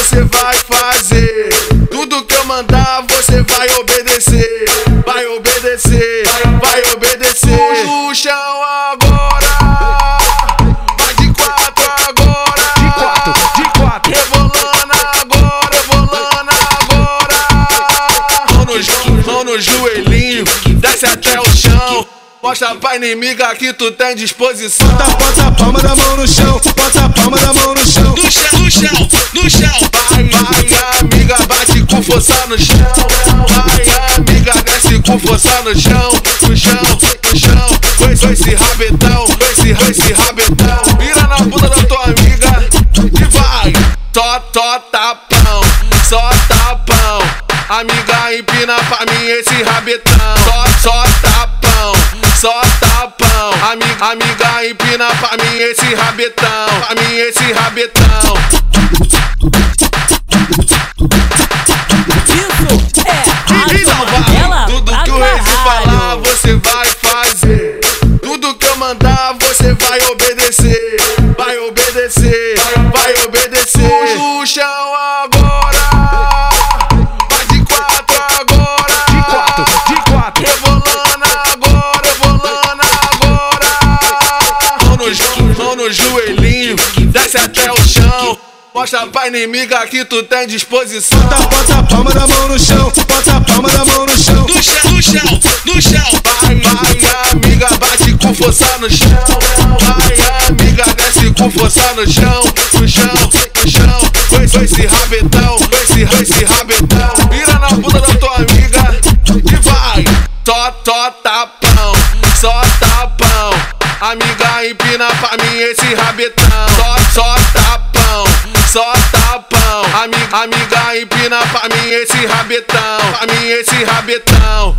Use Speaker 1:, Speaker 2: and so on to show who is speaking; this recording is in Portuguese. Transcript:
Speaker 1: você vai fazer. Tudo que eu mandar, você vai obedecer. Vai obedecer, vai obedecer. No chão agora. Vai de quatro agora.
Speaker 2: De quatro, de quatro.
Speaker 1: Rebolando agora, rebolando agora. Mão no, mão no joelhinho, desce até o chão. Mostra pra inimiga que tu tem disposição.
Speaker 3: Bota, bota a palma da mão no chão, bota a palma da mão no chão.
Speaker 1: No chão, no chão, no chão. Vai, vai, amiga, bate com força no chão. Vai, amiga, desce com força no chão. No chão, no chão. Esse, com esse rabetão, com esse, com esse rabetão. Vira na bunda da tua amiga e vai. Só, só tapão, só tapão. Amiga, empina pra mim esse rabetão. Só, só tapão, só tapão. Amiga, amiga, empina pra mim esse rabetão. Pra mim esse rabetão.
Speaker 4: Isso é
Speaker 1: Então
Speaker 4: Rádio
Speaker 1: vai, tudo que o Reis falar, você vai fazer. Tudo que eu mandar, você vai obedecer. Vai obedecer, vai obedecer. No chão mão no joelhinho, desce até o chão. Mostra pra inimiga que tu tem disposição.
Speaker 3: Bota, bota a palma da mão no chão, bota a palma da mão no chão.
Speaker 1: No chão, no chão, no chão. Vai, vai, amiga, bate com força no chão. Vai, amiga, desce com força no chão. No chão, no chão. Esse, com esse rabetão, com esse, com esse rabetão. Vira na bunda da tua amiga e vai. Tapão, só tapão. Amiga, empina pra mim esse rabetão. Só, só tapão, só tapão. Amiga, amiga, empina pra mim esse rabetão. Pra mim esse rabetão.